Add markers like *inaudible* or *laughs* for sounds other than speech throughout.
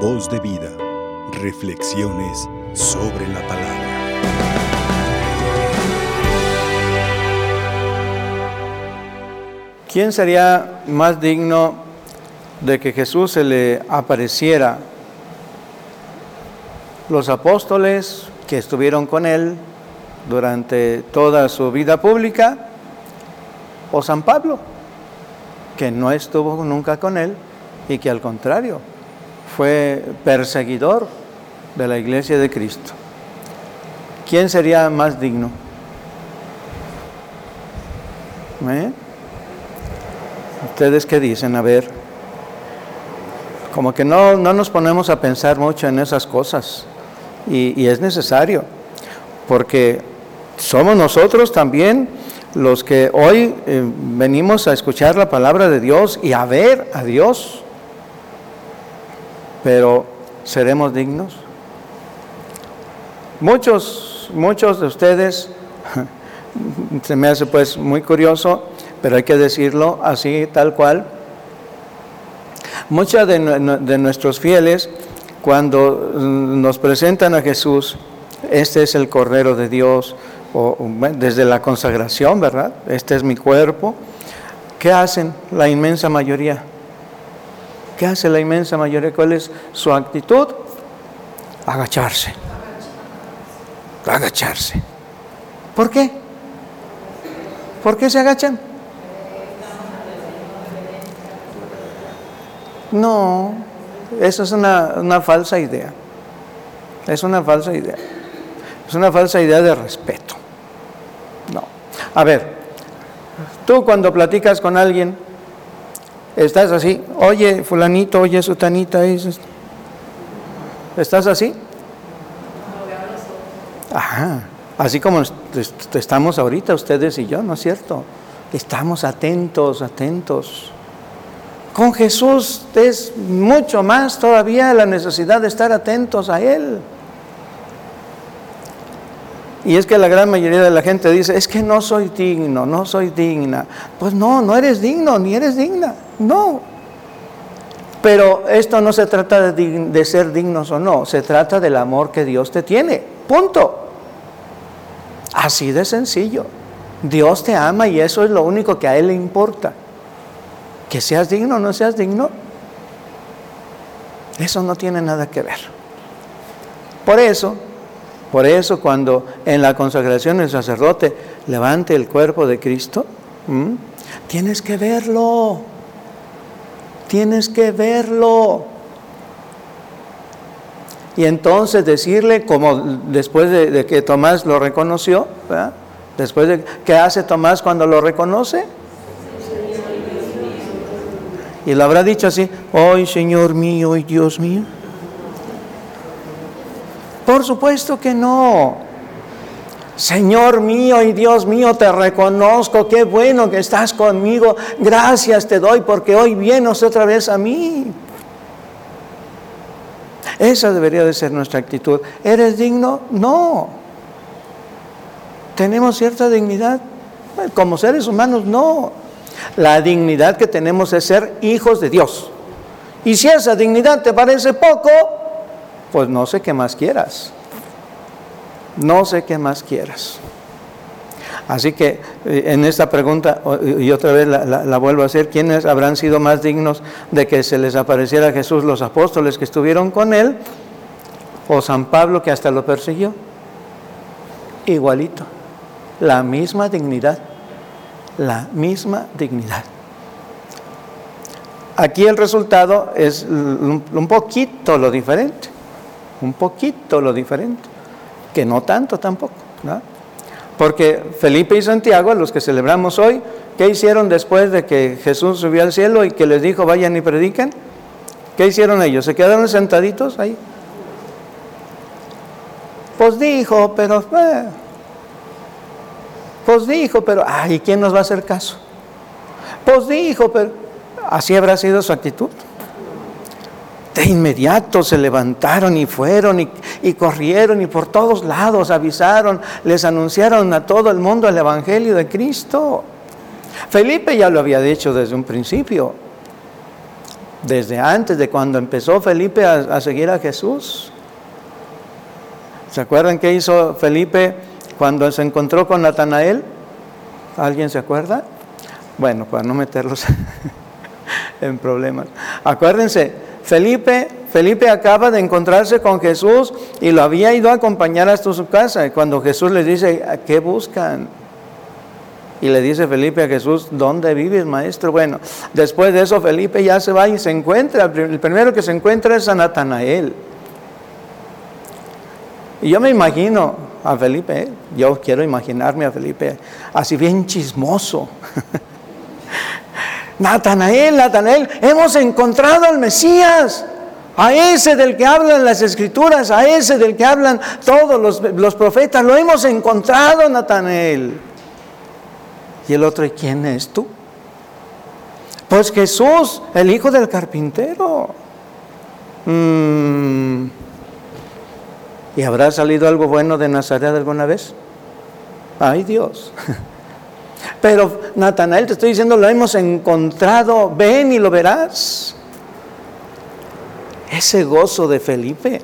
Voz de vida. Reflexiones sobre la palabra. ¿Quién sería más digno de que Jesús se le apareciera? Los apóstoles que estuvieron con él durante toda su vida pública o San Pablo, que no estuvo nunca con él y que al contrario fue perseguidor de la iglesia de Cristo. ¿Quién sería más digno? ¿Eh? ¿Ustedes qué dicen? A ver, como que no, no nos ponemos a pensar mucho en esas cosas y, es necesario, porque somos nosotros también los que hoy eh, venimos a escuchar la palabra de Dios y a ver a Dios, pero ¿seremos dignos? Muchos, muchos de ustedes, *laughs* se me hace pues muy curioso, pero hay que decirlo así, tal cual, muchos de, de nuestros fieles, cuando nos presentan a Jesús, este es el Cordero de Dios, o, desde la consagración, ¿verdad? Este es mi cuerpo. ¿Qué hacen la inmensa mayoría? ¿Qué hace la inmensa mayoría? ¿Cuál es su actitud? Agacharse. Agacharse. ¿Por qué? ¿Por qué se agachan? No, eso es una, una falsa idea. Es una falsa idea. Es una falsa idea de respeto. No. A ver, tú cuando platicas con alguien, estás así, oye, fulanito, oye, sutanita, ¿estás así? Ajá, así como estamos ahorita ustedes y yo, ¿no es cierto? Estamos atentos, atentos. Con Jesús es mucho más todavía la necesidad de estar atentos a Él. Y es que la gran mayoría de la gente dice, es que no soy digno, no soy digna. Pues no, no eres digno, ni eres digna. No. Pero esto no se trata de, ser dignos o no, se trata del amor que Dios te tiene. Punto. Así de sencillo. Dios te ama y eso es lo único que a Él le importa. Que seas digno o no seas digno, eso no tiene nada que ver. Por eso, por eso cuando en la consagración el sacerdote levante el cuerpo de Cristo, tienes que verlo, tienes que verlo. Y entonces decirle, como después de, que Tomás lo reconoció, después de, ¿qué hace Tomás cuando lo reconoce? Y lo habrá dicho así, ¡ay Señor mío y Dios mío! Por supuesto que no. Señor mío y Dios mío, te reconozco, qué bueno que estás conmigo. Gracias te doy porque hoy vienes otra vez a mí. Esa debería de ser nuestra actitud. ¿Eres digno? No. ¿Tenemos cierta dignidad? Como seres humanos, no. La dignidad que tenemos es ser hijos de Dios. Y si esa dignidad te parece poco, pues no sé qué más quieras. No sé qué más quieras. Así que eh, en esta pregunta, y otra vez la, vuelvo a hacer, ¿quiénes habrán sido más dignos de que se les apareciera a Jesús los apóstoles que estuvieron con él? ¿O San Pablo que hasta lo persiguió? Igualito, la misma dignidad, la misma dignidad. Aquí el resultado es un poquito lo diferente un poquito lo diferente, que no tanto tampoco. Porque Felipe y Santiago, los que celebramos hoy, ¿qué hicieron después de que Jesús subió al cielo y que les dijo vayan y prediquen? ¿Qué hicieron ellos? ¿Se quedaron sentaditos ahí? Pues dijo, pero... Eh, pues dijo, pero... Ay, ¿quién nos va a hacer caso? Pues dijo, pero... Así habrá sido su actitud de inmediato se levantaron y fueron y, corrieron y por todos lados avisaron, les anunciaron a todo el mundo el Evangelio de Cristo. Felipe ya lo había dicho desde un principio. desde antes de cuando empezó Felipe a, seguir a Jesús. ¿Se acuerdan qué hizo Felipe cuando se encontró con Natanael? ¿Alguien se acuerda? Bueno, para no meterlos *laughs* en problemas. Acuérdense, Felipe, Felipe acaba de encontrarse con Jesús y lo había ido a acompañar hasta su casa. Y cuando Jesús le dice, ¿qué buscan? Y le dice Felipe a Jesús, ¿dónde vives, maestro? Bueno, después de eso Felipe ya se va y se encuentra. El primero que se encuentra es a Natanael. Y yo me imagino a Felipe, ¿eh? yo quiero imaginarme a Felipe así bien chismoso. *laughs* Natanael, Natanael, hemos encontrado al Mesías. A ese del que hablan las escrituras, a ese del que hablan todos los, los profetas, lo hemos encontrado, Natanael. Y el otro, ¿y quién es tú? Pues Jesús, el hijo del carpintero. Mm. ¿Y habrá salido algo bueno de Nazaret alguna vez? Ay Dios. *laughs* Pero Natanael, te estoy diciendo, lo hemos encontrado, ven y lo verás. Ese gozo de Felipe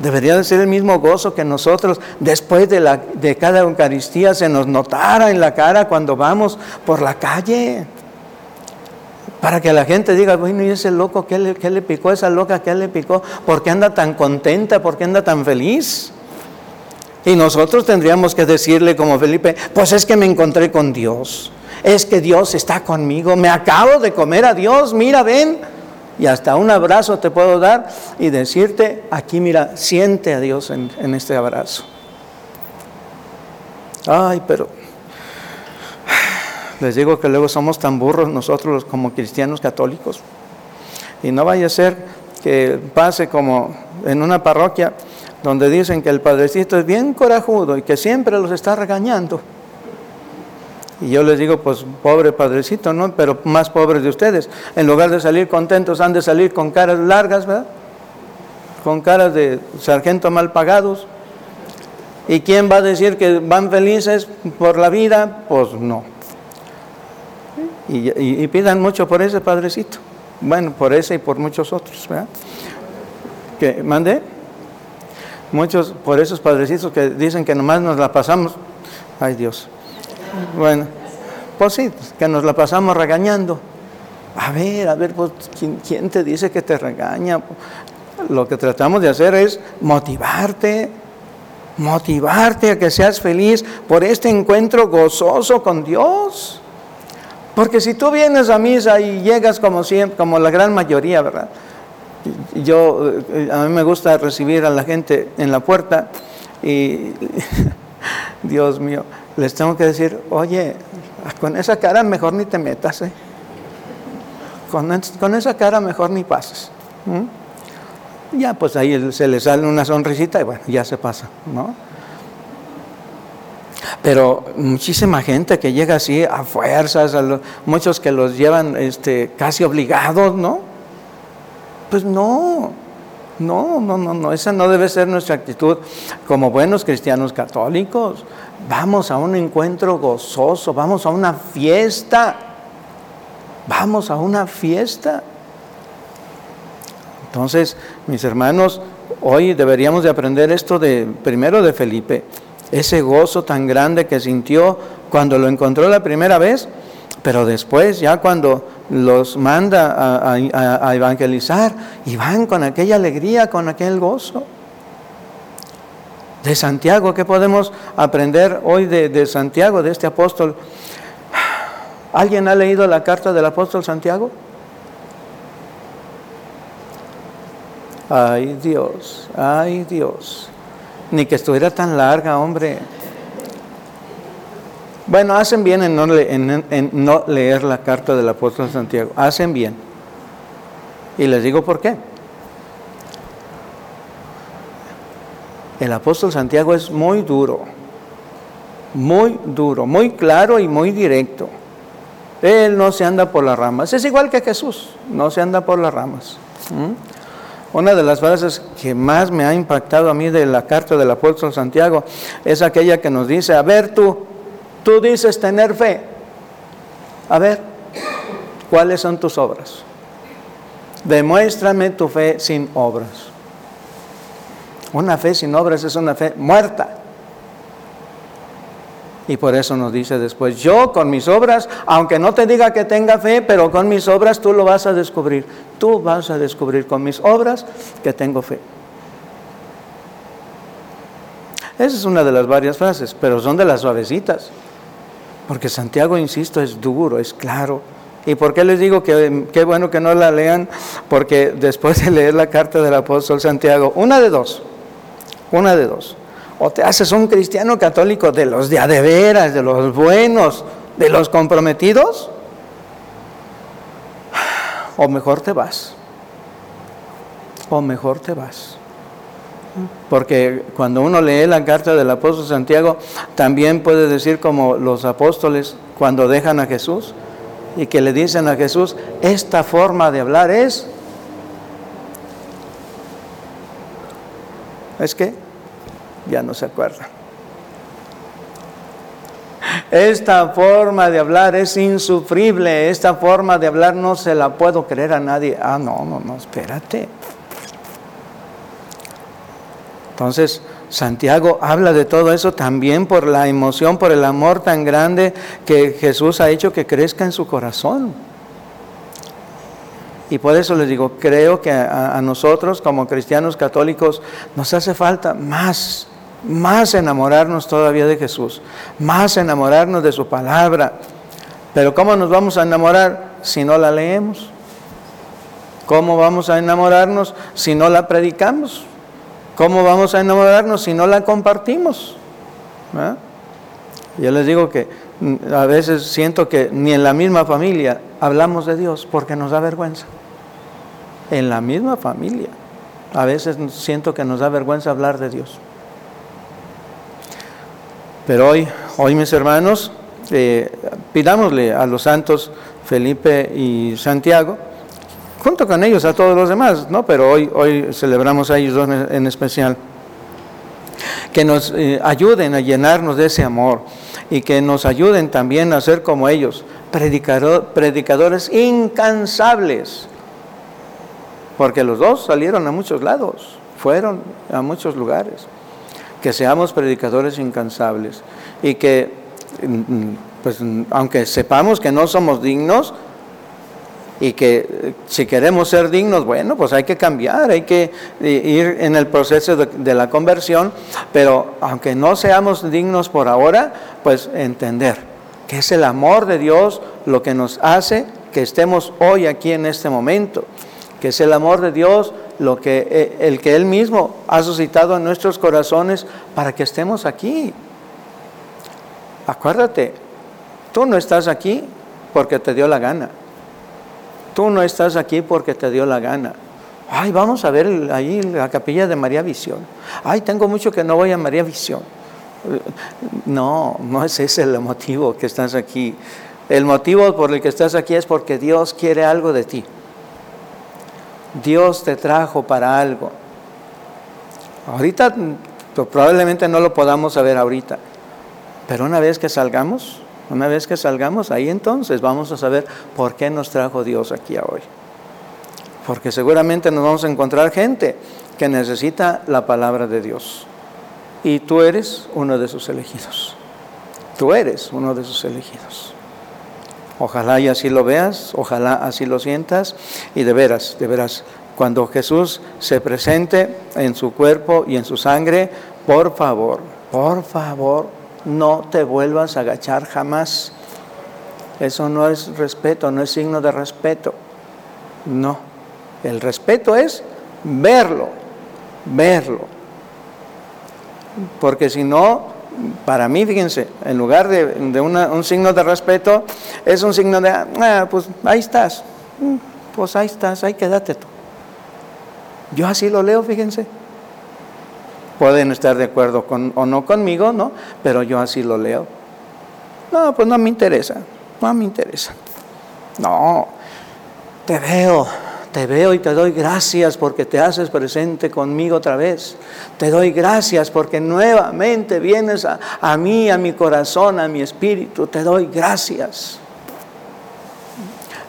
Debería de ser el mismo gozo que nosotros después de, la, de cada Eucaristía se nos notara en la cara cuando vamos por la calle. Para que la gente diga, bueno, ¿y ese loco qué le, qué le picó? ¿Esa loca qué le picó? ¿Por qué anda tan contenta? ¿Por qué anda tan feliz? Y nosotros tendríamos que decirle como Felipe, pues es que me encontré con Dios. Es que Dios está conmigo. Me acabo de comer a Dios. Mira, ven y hasta un abrazo te puedo dar y decirte, aquí mira, siente a Dios en, este abrazo. Ay, pero les digo que luego somos tan burros nosotros como cristianos católicos. Y no vaya a ser que pase como en una parroquia donde dicen que el padrecito es bien corajudo y que siempre los está regañando. Y yo les digo, pues pobre padrecito, ¿no? Pero más pobres de ustedes. En lugar de salir contentos, han de salir con caras largas, ¿verdad? Con caras de sargento mal pagados. ¿Y quién va a decir que van felices por la vida? Pues no. Y, pidan mucho por ese padrecito. Bueno, por ese y por muchos otros, ¿verdad? Que mande. Muchos por esos padrecitos que dicen que nomás nos la pasamos. Ay Dios. Bueno, pues sí, que nos la pasamos regañando. A ver, a ver, pues, ¿quién, te dice que te regaña? Lo que tratamos de hacer es motivarte, motivarte a que seas feliz por este encuentro gozoso con Dios. Porque si tú vienes a misa y llegas como siempre, como la gran mayoría, ¿verdad? Yo, eh, a mí me gusta recibir a la gente en la puerta y, *laughs* Dios mío, les tengo que decir, oye, con esa cara mejor ni te metas, ¿eh? con, esa cara mejor ni pases. Ya pues ahí se le sale una sonrisita y bueno, ya se pasa, ¿no? Pero muchísima gente que llega así a fuerzas, muchos que los llevan este, casi obligados, ¿no? Pues no, no, no, no, no, esa no debe ser nuestra actitud como buenos cristianos católicos. Vamos a un encuentro gozoso, vamos a una fiesta, vamos a una fiesta. Entonces, mis hermanos, hoy deberíamos de aprender esto de primero de Felipe, ese gozo tan grande que sintió cuando lo encontró la primera vez, pero después ya cuando los manda a, evangelizar y van con aquella alegría, con aquel gozo. De Santiago, ¿qué podemos aprender hoy de, Santiago, de este apóstol? ¿Alguien ha leído la carta del apóstol Santiago? Ay Dios, ay Dios. Ni que estuviera tan larga, hombre. Bueno, hacen bien en no, leer la carta del apóstol Santiago. Hacen bien. Y les digo por qué. El apóstol Santiago es muy duro, muy duro, muy claro y muy directo. Él no se anda por las ramas. Es igual que Jesús, no se anda por las ramas. ¿Mm? Una de las frases que más me ha impactado a mí de la carta del apóstol Santiago es aquella que nos dice, a ver tú, Tú dices tener fe. A ver, ¿cuáles son tus obras? Demuéstrame tu fe sin obras. Una fe sin obras es una fe muerta. Y por eso nos dice después, yo con mis obras, aunque no te diga que tenga fe, pero con mis obras tú lo vas a descubrir. Tú vas a descubrir con mis obras que tengo fe. Esa es una de las varias frases, pero son de las suavecitas. Porque Santiago, insisto, es duro, es claro. ¿Y por qué les digo que qué bueno que no la lean? Porque después de leer la carta del apóstol Santiago, una de dos, una de dos. O te haces un cristiano católico de los de adeveras, de los buenos, de los comprometidos, o mejor te vas. O mejor te vas. Porque cuando uno lee la carta del apóstol Santiago, también puede decir como los apóstoles cuando dejan a Jesús y que le dicen a Jesús, esta forma de hablar es... ¿Es que? Ya no se acuerda. Esta forma de hablar es insufrible, esta forma de hablar no se la puedo creer a nadie. Ah, no, no, no, espérate. Entonces, Santiago habla de todo eso también por la emoción, por el amor tan grande que Jesús ha hecho que crezca en su corazón. Y por eso les digo, creo que a, nosotros como cristianos católicos nos hace falta más, más enamorarnos todavía de Jesús, más enamorarnos de su palabra. Pero ¿cómo nos vamos a enamorar si no la leemos? ¿Cómo vamos a enamorarnos si no la predicamos? ¿Cómo vamos a enamorarnos si no la compartimos? ¿Ah? Yo les digo que mm, a veces siento que ni en la misma familia hablamos de Dios porque nos da vergüenza. En la misma familia. A veces siento que nos da vergüenza hablar de Dios. Pero hoy, hoy mis hermanos, eh, pidámosle a los santos Felipe y Santiago, junto con ellos a todos los demás, ¿no? Pero hoy, hoy celebramos a ellos dos en especial. Que nos eh, ayuden a llenarnos de ese amor y que nos ayuden también a ser como ellos, predicadores incansables. Porque los dos salieron a muchos lados, fueron a muchos lugares. Que seamos predicadores incansables y que, mm, mm, pues, aunque sepamos que no somos dignos, y que eh, si queremos ser dignos, bueno, pues hay que cambiar, hay que eh, ir en el proceso de, la conversión, pero aunque no seamos dignos por ahora, pues entender que es el amor de Dios lo que nos hace que estemos hoy aquí en este momento, que es el amor de Dios lo que eh, el que él mismo ha suscitado en nuestros corazones para que estemos aquí. Acuérdate, tú no estás aquí porque te dio la gana. Tú no estás aquí porque te dio la gana. Ay, vamos a ver ahí la capilla de María Visión. Ay, tengo mucho que no voy a María Visión. No, no es ese el motivo que estás aquí. El motivo por el que estás aquí es porque Dios quiere algo de ti. Dios te trajo para algo. Ahorita pues, probablemente no lo podamos saber ahorita, pero una vez que salgamos, una vez que salgamos ahí entonces vamos a saber por qué nos trajo Dios aquí hoy. Porque seguramente nos vamos a encontrar gente que necesita la palabra de Dios. Y tú eres uno de sus elegidos. Tú eres uno de sus elegidos. Ojalá y así lo veas, ojalá así lo sientas y de veras, de veras, cuando Jesús se presente en su cuerpo y en su sangre, por favor, por favor, no te vuelvas a agachar jamás. Eso no es respeto, no es signo de respeto. No. El respeto es verlo, verlo. Porque si no, para mí, fíjense, en lugar de, un signo de respeto, es un signo de, ah, pues ahí estás, mm, pues ahí estás, ahí quédate tú. Yo así lo leo, fíjense. Pueden estar de acuerdo con, o no conmigo, ¿no? Pero yo así lo leo. No, pues no me interesa, no me interesa. No, te veo, te veo y te doy gracias porque te haces presente conmigo otra vez. Te doy gracias porque nuevamente vienes a, a, mí, a mi corazón, a mi espíritu. Te doy gracias.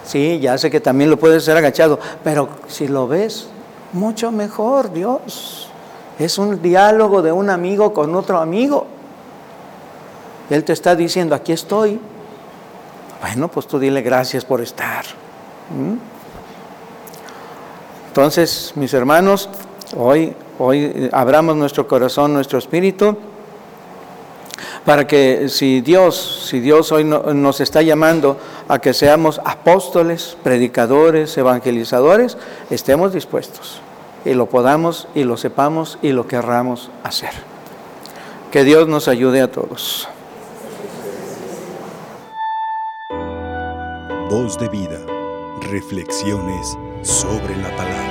Sí, ya sé que también lo puedes hacer agachado, pero si lo ves, mucho mejor, Dios. Es un diálogo de un amigo con otro amigo. Él te está diciendo, aquí estoy. Bueno, pues tú dile gracias por estar. Entonces, mis hermanos, hoy, hoy abramos nuestro corazón, nuestro espíritu, para que si Dios, si Dios hoy nos está llamando a que seamos apóstoles, predicadores, evangelizadores, estemos dispuestos y lo podamos y lo sepamos y lo querramos hacer. Que Dios nos ayude a todos. Voz de vida. Reflexiones sobre la palabra.